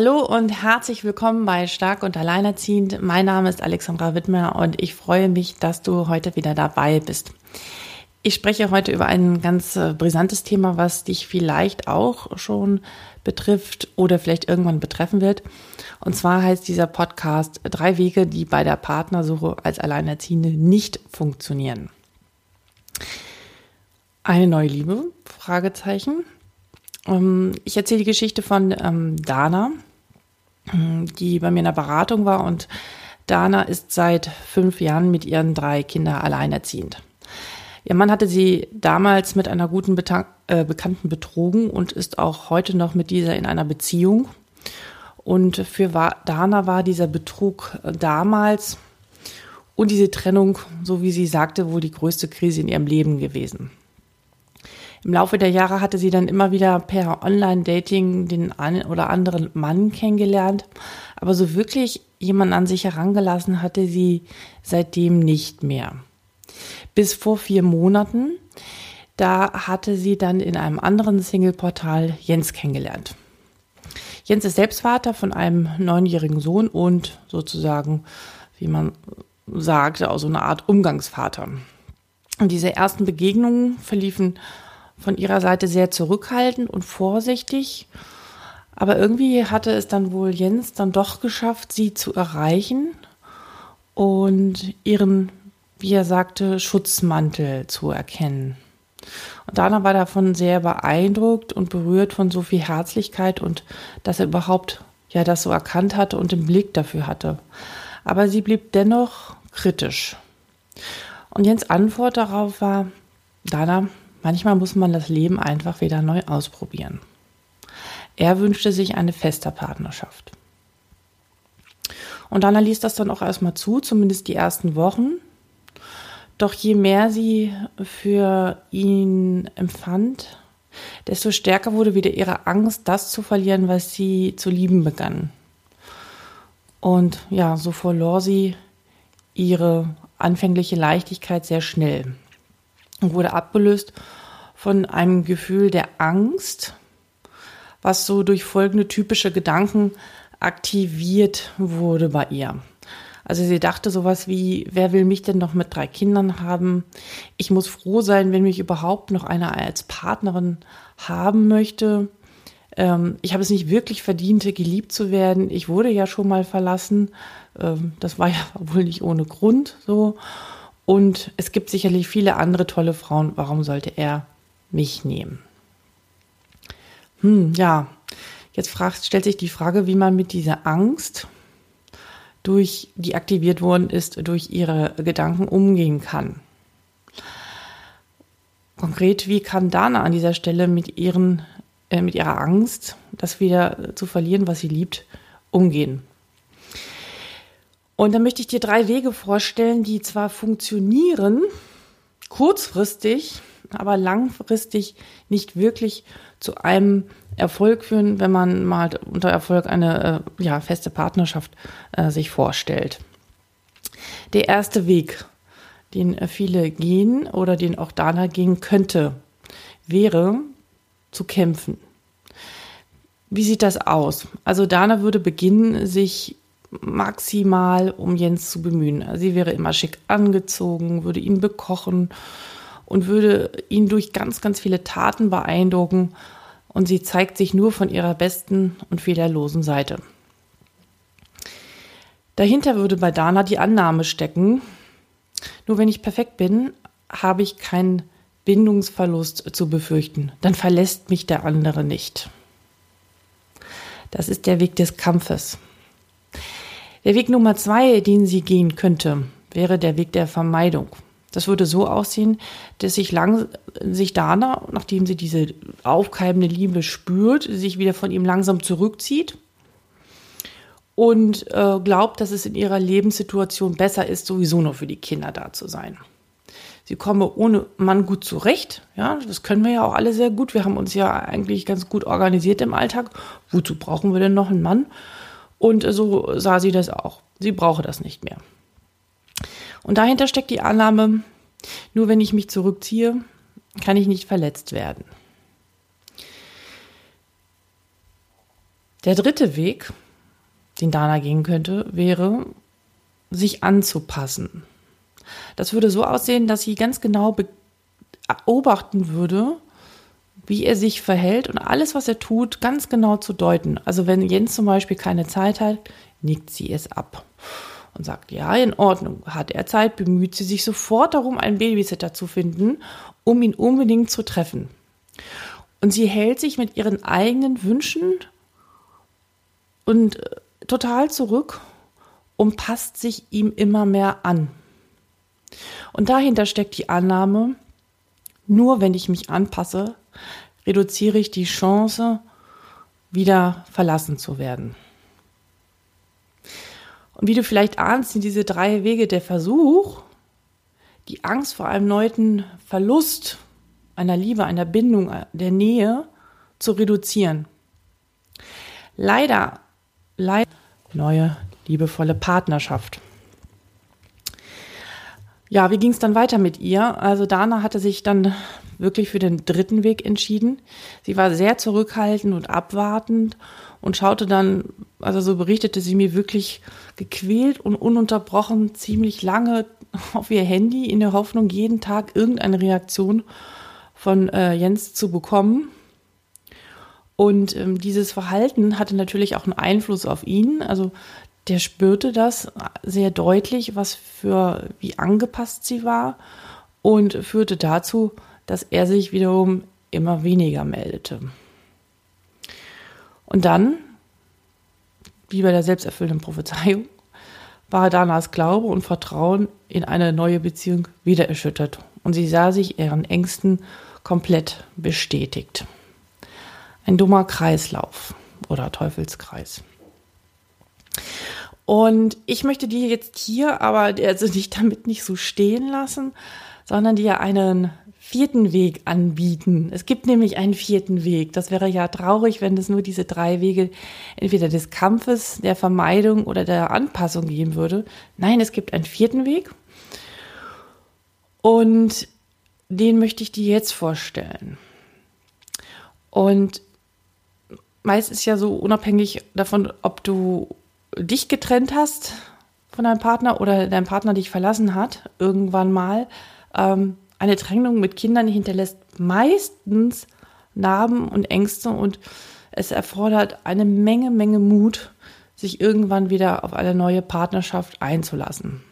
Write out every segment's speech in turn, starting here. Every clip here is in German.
Hallo und herzlich willkommen bei Stark und Alleinerziehend. Mein Name ist Alexandra Wittmer und ich freue mich, dass du heute wieder dabei bist. Ich spreche heute über ein ganz äh, brisantes Thema, was dich vielleicht auch schon betrifft oder vielleicht irgendwann betreffen wird. Und zwar heißt dieser Podcast Drei Wege, die bei der Partnersuche als Alleinerziehende nicht funktionieren. Eine neue Liebe? Fragezeichen. Ähm, ich erzähle die Geschichte von ähm, Dana, die bei mir in der Beratung war und Dana ist seit fünf Jahren mit ihren drei Kindern alleinerziehend. Ihr Mann hatte sie damals mit einer guten Beta äh, Bekannten betrogen und ist auch heute noch mit dieser in einer Beziehung. Und für Dana war dieser Betrug damals und diese Trennung, so wie sie sagte, wohl die größte Krise in ihrem Leben gewesen. Im Laufe der Jahre hatte sie dann immer wieder per Online-Dating den einen oder anderen Mann kennengelernt. Aber so wirklich jemand an sich herangelassen hatte sie seitdem nicht mehr. Bis vor vier Monaten, da hatte sie dann in einem anderen Single-Portal Jens kennengelernt. Jens ist selbst Vater von einem neunjährigen Sohn und sozusagen, wie man sagte, auch so eine Art Umgangsvater. Und diese ersten Begegnungen verliefen von ihrer Seite sehr zurückhaltend und vorsichtig. Aber irgendwie hatte es dann wohl Jens dann doch geschafft, sie zu erreichen und ihren, wie er sagte, Schutzmantel zu erkennen. Und Dana war davon sehr beeindruckt und berührt von so viel Herzlichkeit und dass er überhaupt ja das so erkannt hatte und den Blick dafür hatte. Aber sie blieb dennoch kritisch. Und Jens Antwort darauf war, Dana, Manchmal muss man das Leben einfach wieder neu ausprobieren. Er wünschte sich eine feste Partnerschaft. Und Anna ließ das dann auch erstmal zu, zumindest die ersten Wochen. Doch je mehr sie für ihn empfand, desto stärker wurde wieder ihre Angst, das zu verlieren, was sie zu lieben begann. Und ja, so verlor sie ihre anfängliche Leichtigkeit sehr schnell und wurde abgelöst von einem Gefühl der Angst, was so durch folgende typische Gedanken aktiviert wurde bei ihr. Also sie dachte sowas wie, wer will mich denn noch mit drei Kindern haben? Ich muss froh sein, wenn mich überhaupt noch einer als Partnerin haben möchte. Ähm, ich habe es nicht wirklich verdient, geliebt zu werden. Ich wurde ja schon mal verlassen. Ähm, das war ja wohl nicht ohne Grund so. Und es gibt sicherlich viele andere tolle Frauen. Warum sollte er mich nehmen? Hm, ja, jetzt fragt, stellt sich die Frage, wie man mit dieser Angst, durch, die aktiviert worden ist, durch ihre Gedanken umgehen kann. Konkret, wie kann Dana an dieser Stelle mit, ihren, äh, mit ihrer Angst, das wieder zu verlieren, was sie liebt, umgehen? Und dann möchte ich dir drei Wege vorstellen, die zwar funktionieren, kurzfristig, aber langfristig nicht wirklich zu einem Erfolg führen, wenn man mal unter Erfolg eine äh, ja, feste Partnerschaft äh, sich vorstellt. Der erste Weg, den äh, viele gehen oder den auch Dana gehen könnte, wäre zu kämpfen. Wie sieht das aus? Also Dana würde beginnen, sich maximal um Jens zu bemühen. Sie wäre immer schick angezogen, würde ihn bekochen und würde ihn durch ganz, ganz viele Taten beeindrucken. Und sie zeigt sich nur von ihrer besten und fehlerlosen Seite. Dahinter würde bei Dana die Annahme stecken, nur wenn ich perfekt bin, habe ich keinen Bindungsverlust zu befürchten. Dann verlässt mich der andere nicht. Das ist der Weg des Kampfes. Der Weg Nummer zwei, den sie gehen könnte, wäre der Weg der Vermeidung. Das würde so aussehen, dass sich, lang, sich Dana, nachdem sie diese aufkeimende Liebe spürt, sich wieder von ihm langsam zurückzieht und äh, glaubt, dass es in ihrer Lebenssituation besser ist, sowieso nur für die Kinder da zu sein. Sie komme ohne Mann gut zurecht. Ja, das können wir ja auch alle sehr gut. Wir haben uns ja eigentlich ganz gut organisiert im Alltag. Wozu brauchen wir denn noch einen Mann? Und so sah sie das auch. Sie brauche das nicht mehr. Und dahinter steckt die Annahme, nur wenn ich mich zurückziehe, kann ich nicht verletzt werden. Der dritte Weg, den Dana gehen könnte, wäre, sich anzupassen. Das würde so aussehen, dass sie ganz genau beobachten würde, wie er sich verhält und alles, was er tut, ganz genau zu deuten. Also wenn Jens zum Beispiel keine Zeit hat, nickt sie es ab und sagt, ja, in Ordnung, hat er Zeit, bemüht sie sich sofort darum, einen Babysitter zu finden, um ihn unbedingt zu treffen. Und sie hält sich mit ihren eigenen Wünschen und äh, total zurück und passt sich ihm immer mehr an. Und dahinter steckt die Annahme, nur wenn ich mich anpasse, reduziere ich die Chance, wieder verlassen zu werden. Und wie du vielleicht ahnst, sind diese drei Wege der Versuch, die Angst vor einem neuen Verlust einer Liebe, einer Bindung, der Nähe zu reduzieren. Leider, leider neue liebevolle Partnerschaft. Ja, wie ging es dann weiter mit ihr? Also Dana hatte sich dann wirklich für den dritten Weg entschieden. Sie war sehr zurückhaltend und abwartend und schaute dann, also so berichtete sie mir wirklich gequält und ununterbrochen ziemlich lange auf ihr Handy in der Hoffnung, jeden Tag irgendeine Reaktion von äh, Jens zu bekommen. Und ähm, dieses Verhalten hatte natürlich auch einen Einfluss auf ihn. Also der spürte das sehr deutlich, was für wie angepasst sie war und führte dazu, dass er sich wiederum immer weniger meldete. Und dann, wie bei der selbsterfüllenden Prophezeiung, war Danas Glaube und Vertrauen in eine neue Beziehung wieder erschüttert und sie sah sich ihren Ängsten komplett bestätigt. Ein dummer Kreislauf oder Teufelskreis. Und ich möchte dir jetzt hier aber also dich damit nicht so stehen lassen, sondern dir einen vierten Weg anbieten. Es gibt nämlich einen vierten Weg. Das wäre ja traurig, wenn es nur diese drei Wege entweder des Kampfes, der Vermeidung oder der Anpassung geben würde. Nein, es gibt einen vierten Weg. Und den möchte ich dir jetzt vorstellen. Und meist ist ja so unabhängig davon, ob du dich getrennt hast von deinem Partner oder dein Partner dich verlassen hat, irgendwann mal, ähm, eine Trennung mit Kindern hinterlässt meistens Narben und Ängste und es erfordert eine Menge, Menge Mut, sich irgendwann wieder auf eine neue Partnerschaft einzulassen.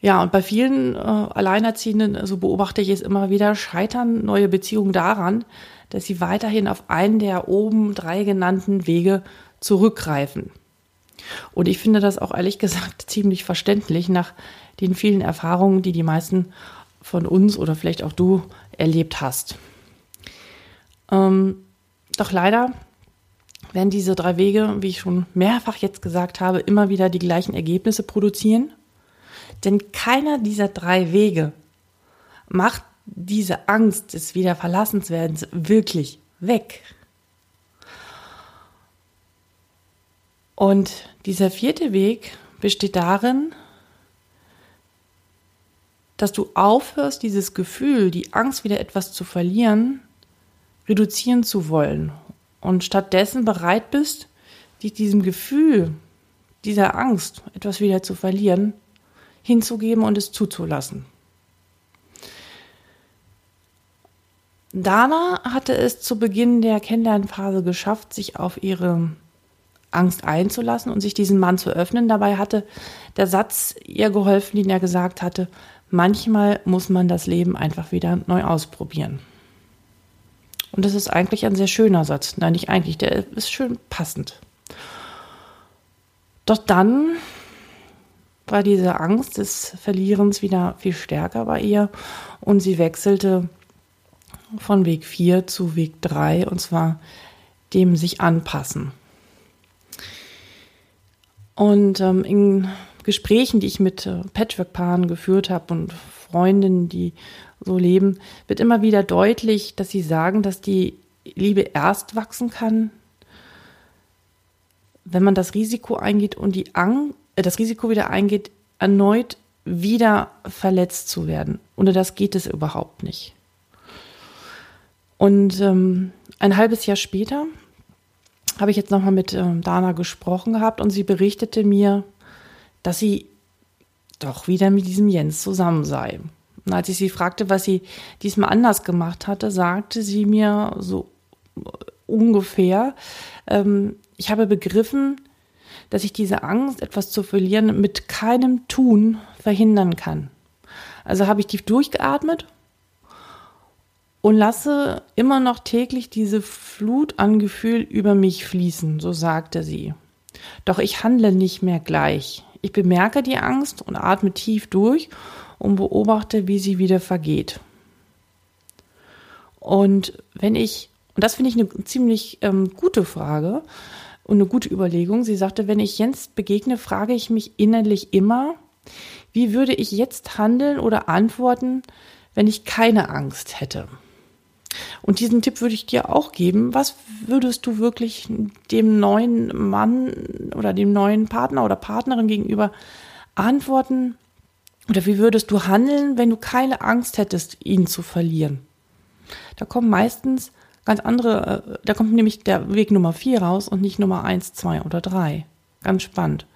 Ja, und bei vielen äh, Alleinerziehenden, so beobachte ich es immer wieder, scheitern neue Beziehungen daran, dass sie weiterhin auf einen der oben drei genannten Wege zurückgreifen. Und ich finde das auch ehrlich gesagt ziemlich verständlich nach den vielen Erfahrungen, die die meisten von uns oder vielleicht auch du erlebt hast. Ähm, doch leider werden diese drei Wege, wie ich schon mehrfach jetzt gesagt habe, immer wieder die gleichen Ergebnisse produzieren. Denn keiner dieser drei Wege macht diese Angst des Wiederverlassenswerdens wirklich weg. Und dieser vierte Weg besteht darin, dass du aufhörst, dieses Gefühl, die Angst, wieder etwas zu verlieren, reduzieren zu wollen und stattdessen bereit bist, dich diesem Gefühl, dieser Angst, etwas wieder zu verlieren, hinzugeben und es zuzulassen. Dana hatte es zu Beginn der Kennenlernphase geschafft, sich auf ihre Angst einzulassen und sich diesem Mann zu öffnen. Dabei hatte der Satz ihr geholfen, den er gesagt hatte, manchmal muss man das Leben einfach wieder neu ausprobieren. Und das ist eigentlich ein sehr schöner Satz. Nein, nicht eigentlich, der ist schön passend. Doch dann war diese Angst des Verlierens wieder viel stärker bei ihr und sie wechselte von Weg 4 zu Weg 3 und zwar dem sich anpassen. Und ähm, in Gesprächen, die ich mit äh, Patchwork-Paaren geführt habe und Freundinnen, die so leben, wird immer wieder deutlich, dass sie sagen, dass die Liebe erst wachsen kann, wenn man das Risiko eingeht und die Ang äh, das Risiko wieder eingeht, erneut wieder verletzt zu werden. Ohne das geht es überhaupt nicht. Und ähm, ein halbes Jahr später habe ich jetzt nochmal mit ähm, Dana gesprochen gehabt und sie berichtete mir, dass sie doch wieder mit diesem Jens zusammen sei. Und als ich sie fragte, was sie diesmal anders gemacht hatte, sagte sie mir so ungefähr, ähm, ich habe begriffen, dass ich diese Angst, etwas zu verlieren, mit keinem Tun verhindern kann. Also habe ich tief durchgeatmet und lasse immer noch täglich diese Flut an Gefühl über mich fließen, so sagte sie. Doch ich handle nicht mehr gleich. Ich bemerke die Angst und atme tief durch und beobachte, wie sie wieder vergeht. Und wenn ich, und das finde ich eine ziemlich ähm, gute Frage und eine gute Überlegung, sie sagte, wenn ich Jens begegne, frage ich mich innerlich immer, wie würde ich jetzt handeln oder antworten, wenn ich keine Angst hätte? Und diesen Tipp würde ich dir auch geben. Was würdest du wirklich dem neuen Mann oder dem neuen Partner oder Partnerin gegenüber antworten? Oder wie würdest du handeln, wenn du keine Angst hättest, ihn zu verlieren? Da kommen meistens ganz andere, äh, da kommt nämlich der Weg Nummer vier raus und nicht Nummer eins, zwei oder drei. Ganz spannend.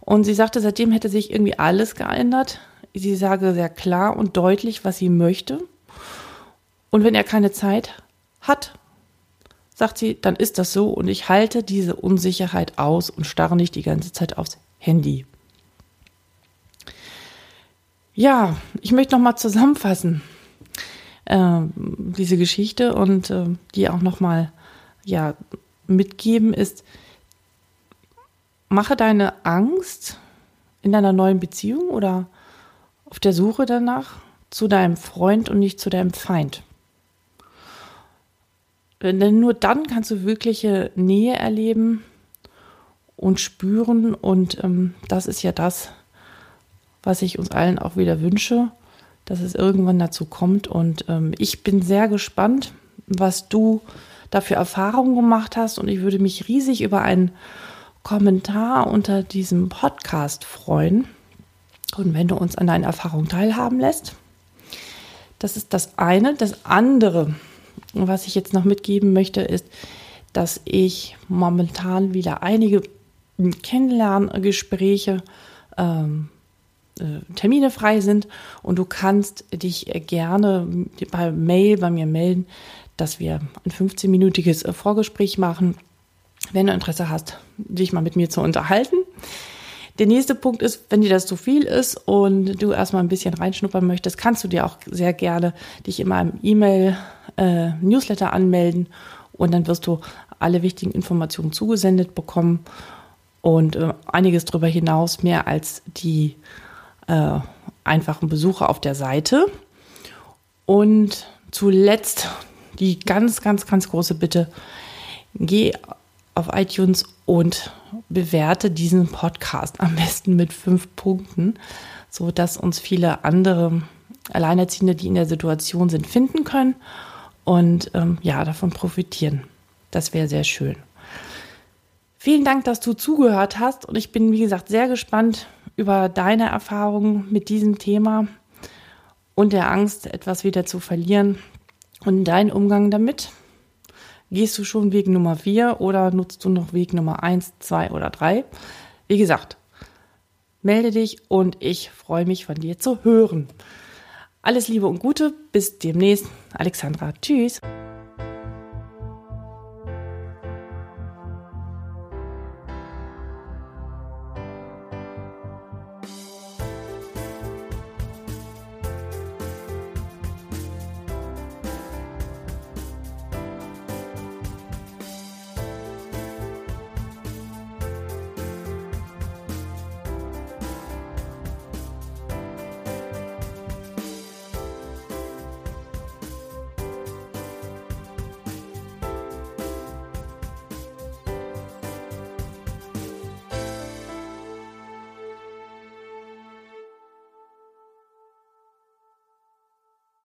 Und sie sagte, seitdem hätte sich irgendwie alles geändert. Sie sage sehr klar und deutlich, was sie möchte. Und wenn er keine Zeit hat, sagt sie, dann ist das so und ich halte diese Unsicherheit aus und starre nicht die ganze Zeit aufs Handy. Ja, ich möchte noch mal zusammenfassen äh, diese Geschichte und äh, die auch noch mal ja mitgeben ist: Mache deine Angst in deiner neuen Beziehung oder auf der Suche danach zu deinem Freund und nicht zu deinem Feind. Denn nur dann kannst du wirkliche Nähe erleben und spüren. Und ähm, das ist ja das, was ich uns allen auch wieder wünsche, dass es irgendwann dazu kommt. Und ähm, ich bin sehr gespannt, was du da für Erfahrungen gemacht hast. Und ich würde mich riesig über einen Kommentar unter diesem Podcast freuen. Und wenn du uns an deinen Erfahrungen teilhaben lässt. Das ist das eine. Das andere, und was ich jetzt noch mitgeben möchte, ist, dass ich momentan wieder einige Kennenlerngespräche ähm, äh, Termine frei sind und du kannst dich gerne bei Mail bei mir melden, dass wir ein 15-minütiges äh, Vorgespräch machen, wenn du Interesse hast, dich mal mit mir zu unterhalten. Der nächste Punkt ist, wenn dir das zu viel ist und du erstmal ein bisschen reinschnuppern möchtest, kannst du dir auch sehr gerne dich in meinem E-Mail-Newsletter äh, anmelden und dann wirst du alle wichtigen Informationen zugesendet bekommen und äh, einiges darüber hinaus, mehr als die äh, einfachen Besucher auf der Seite. Und zuletzt die ganz, ganz, ganz große Bitte, geh auf iTunes und bewerte diesen Podcast am besten mit fünf Punkten, so dass uns viele andere Alleinerziehende, die in der Situation sind, finden können und ähm, ja, davon profitieren. Das wäre sehr schön. Vielen Dank, dass du zugehört hast und ich bin, wie gesagt, sehr gespannt über deine Erfahrungen mit diesem Thema und der Angst, etwas wieder zu verlieren und deinen Umgang damit. Gehst du schon Weg Nummer 4 oder nutzt du noch Weg Nummer 1, 2 oder 3? Wie gesagt, melde dich und ich freue mich von dir zu hören. Alles Liebe und Gute, bis demnächst. Alexandra, tschüss.